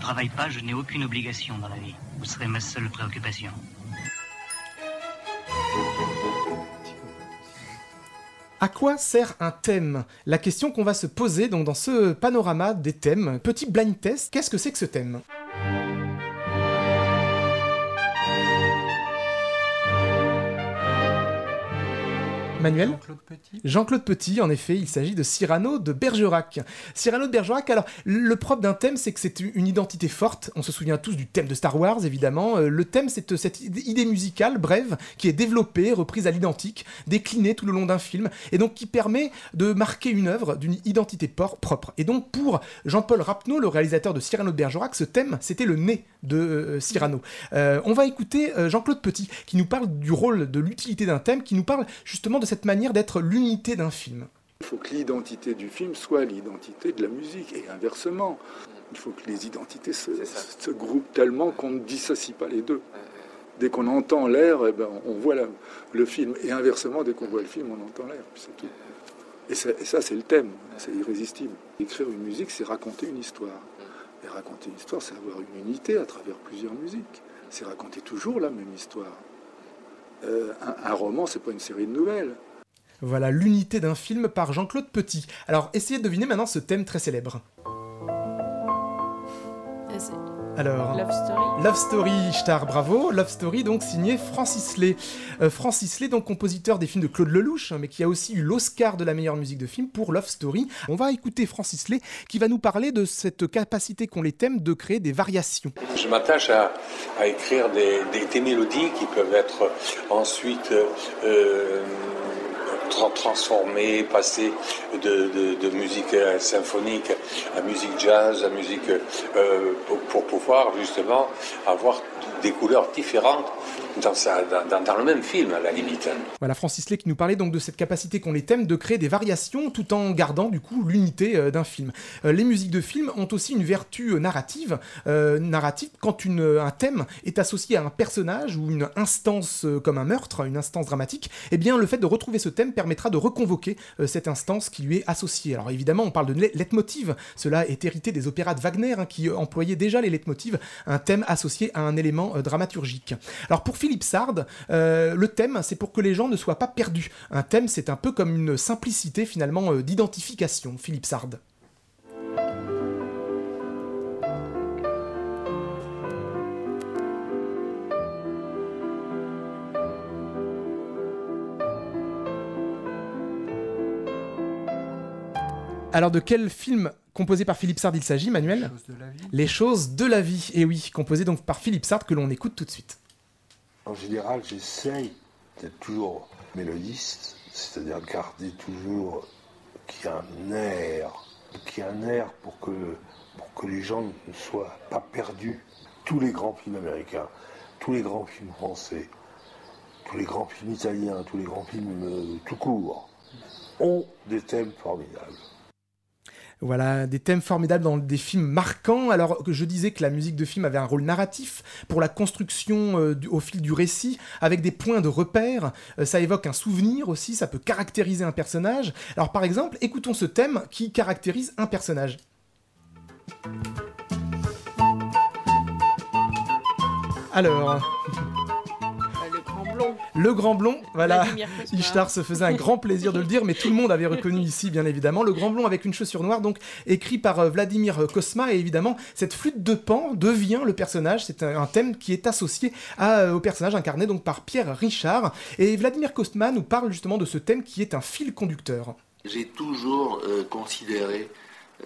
ne travaille pas, je n'ai aucune obligation dans la vie. Vous serez ma seule préoccupation. À quoi sert un thème? La question qu'on va se poser donc dans ce panorama des thèmes. Petit blind test, qu'est-ce que c'est que ce thème? Manuel Jean-Claude Petit. Jean-Claude Petit, en effet, il s'agit de Cyrano de Bergerac. Cyrano de Bergerac, alors, le propre d'un thème, c'est que c'est une identité forte. On se souvient tous du thème de Star Wars, évidemment. Euh, Le thème, c'est euh, cette idée musicale brève qui est développée, reprise à l'identique, déclinée tout le long d'un film, et donc qui permet de marquer une œuvre d'une identité propre. Et donc, pour Jean-Paul Rapneau, le réalisateur de Cyrano de Bergerac, ce thème, c'était le nez de euh, Cyrano. Euh, on va écouter euh, Jean-Claude Petit, qui nous parle du rôle, de l'utilité d'un thème, qui nous parle justement de cette manière d'être l'unité d'un film. Il faut que l'identité du film soit l'identité de la musique et inversement. Il faut que les identités se, se groupent tellement qu'on ne dissocie pas les deux. Dès qu'on entend l'air, eh ben, on voit la- le film. Et inversement, dès qu'on voit le film, on entend l'air. Puis c'est tout. Et ça, et ça, c'est le thème. C'est irrésistible. Écrire une musique, c'est raconter une histoire. Et raconter une histoire, c'est avoir une unité à travers plusieurs musiques. C'est raconter toujours la même histoire. Euh, un, un roman, c'est pas une série de nouvelles. Voilà l'unité d'un film par Jean-Claude Petit. Alors essayez de deviner maintenant ce thème très célèbre. Euh, Alors. Love Story. Love Story, Star, bravo. Love Story, donc signé Francis Lay. Euh, Francis Lay, donc compositeur des films de Claude Lelouch, hein, mais qui a aussi eu l'Oscar de la meilleure musique de film pour Love Story. On va écouter Francis Lay qui va nous parler de cette capacité qu'ont les thèmes de créer des variations. Je m'attache à, à écrire des, des- des mélodies qui peuvent être ensuite euh, tra- transformées, passées de, musique euh, symphonique à musique jazz, à musique euh, pour, pouvoir justement avoir des couleurs différentes dans, le même film à la limite. Voilà Francis Lay qui nous parlait donc de cette capacité qu'ont les thèmes de créer des variations tout en gardant du coup l'unité euh, d'un film. Les musiques de film ont aussi une vertu narrative, narrative quand un thème est associé à un personnage ou une instance comme un meurtre, une instance dramatique, eh bien le fait de retrouver ce thème permettra de reconvoquer euh, cette instance qui lui est associée. Alors évidemment on parle de leitmotiv, cela est hérité des opéras de Wagner hein, qui euh, employaient déjà les leitmotivs, un thème associé à un élément euh, dramaturgique. Alors pour Philippe Sard, le thème, c'est pour que les gens ne soient pas perdus. Un thème, c'est un peu comme une simplicité finalement d'identification. Philippe Sard. Alors de quel film composé par Philippe Sard il s'agit, Manuel Chose de la vie. Les choses de la vie. Et oui, composé donc par Philippe Sard que l'on écoute tout de suite. En général, j'essaye d'être toujours mélodiste, c'est-à-dire de garder toujours qu'il y a un air, qu'il y a un air pour que, pour que les gens ne soient pas perdus. Tous les grands films américains, tous les grands films français, tous les grands films italiens, tous les grands films euh, tout court, ont des thèmes formidables. Voilà, des thèmes formidables dans des films marquants, alors je disais que la musique de film avait un rôle narratif pour la construction euh, au fil du récit, avec des points de repère, Euh, ça évoque un souvenir aussi, ça peut caractériser un personnage. Alors par exemple, écoutons ce thème qui caractérise un personnage. Alors, le grand blond, voilà. Ishtar se faisait un grand plaisir de le dire, mais tout le monde avait reconnu ici, bien évidemment. Le grand blond avec une chaussure noire, donc écrit par euh, Vladimir Kosma, et évidemment, cette flûte de pan devient le personnage. C'est un, thème qui est associé à, euh, au personnage incarné donc par Pierre Richard. Et Vladimir Kosma nous parle justement de ce thème qui est un fil conducteur. J'ai toujours euh, considéré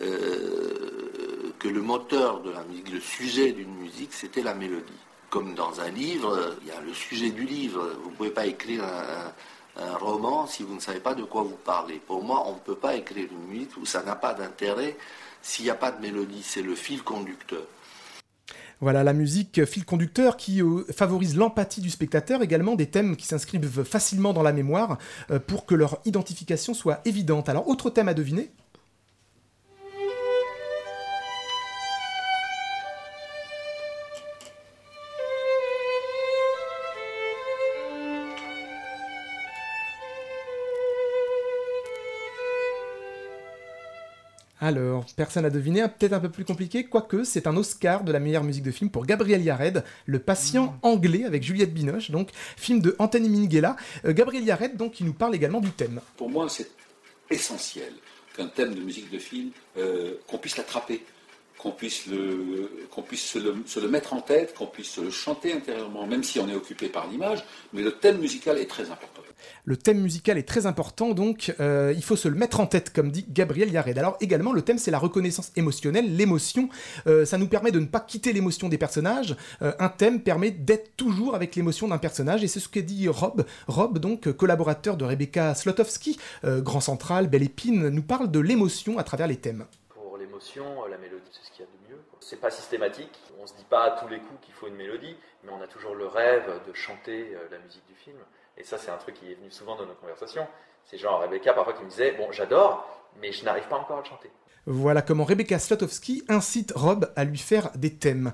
euh, que le moteur de la musique, le sujet d'une musique, c'était la mélodie. Comme dans un livre, il y a le sujet du livre. Vous ne pouvez pas écrire un, roman si vous ne savez pas de quoi vous parlez. Pour moi, on ne peut pas écrire une musique où ça n'a pas d'intérêt s'il n'y a pas de mélodie. C'est le fil conducteur. Voilà la musique fil conducteur qui euh, favorise l'empathie du spectateur, également des thèmes qui s'inscrivent facilement dans la mémoire euh, pour que leur identification soit évidente. Alors, autre thème à deviner? Alors, personne n'a deviné, hein, peut-être un peu plus compliqué, quoique c'est un Oscar de la meilleure musique de film pour Gabriel Yared, Le patient Mm. anglais avec Juliette Binoche, donc film de Anthony Minghella. Euh, Gabriel Yared, donc, qui nous parle également du thème. Pour moi, c'est essentiel qu'un thème de musique de film, euh, qu'on puisse l'attraper, qu'on puisse, le, qu'on puisse se, le, se le mettre en tête, qu'on puisse se le chanter intérieurement, même si on est occupé par l'image, mais le thème musical est très important. Le thème musical est très important, donc euh, il faut se le mettre en tête, comme dit Gabriel Yared. Alors également, le thème, c'est la reconnaissance émotionnelle, l'émotion. Euh, ça nous permet de ne pas quitter l'émotion des personnages. Euh, un thème permet d'être toujours avec l'émotion d'un personnage, et c'est ce que dit Rob. Rob, donc collaborateur de Rebecca Slotowski, Grand Central, Belle Épine, nous parle de l'émotion à travers les thèmes. Pour l'émotion, la mélodie, c'est ce qu'il y a. C'est pas systématique. On se dit pas à tous les coups qu'il faut une mélodie, mais on a toujours le rêve de chanter euh, la musique du film. Et ça, c'est un truc qui est venu souvent dans nos conversations. C'est genre Rebecca parfois qui me disait Bon, j'adore, mais je n'arrive pas encore à le chanter. Voilà comment Rebecca Slotowski incite Rob à lui faire des thèmes.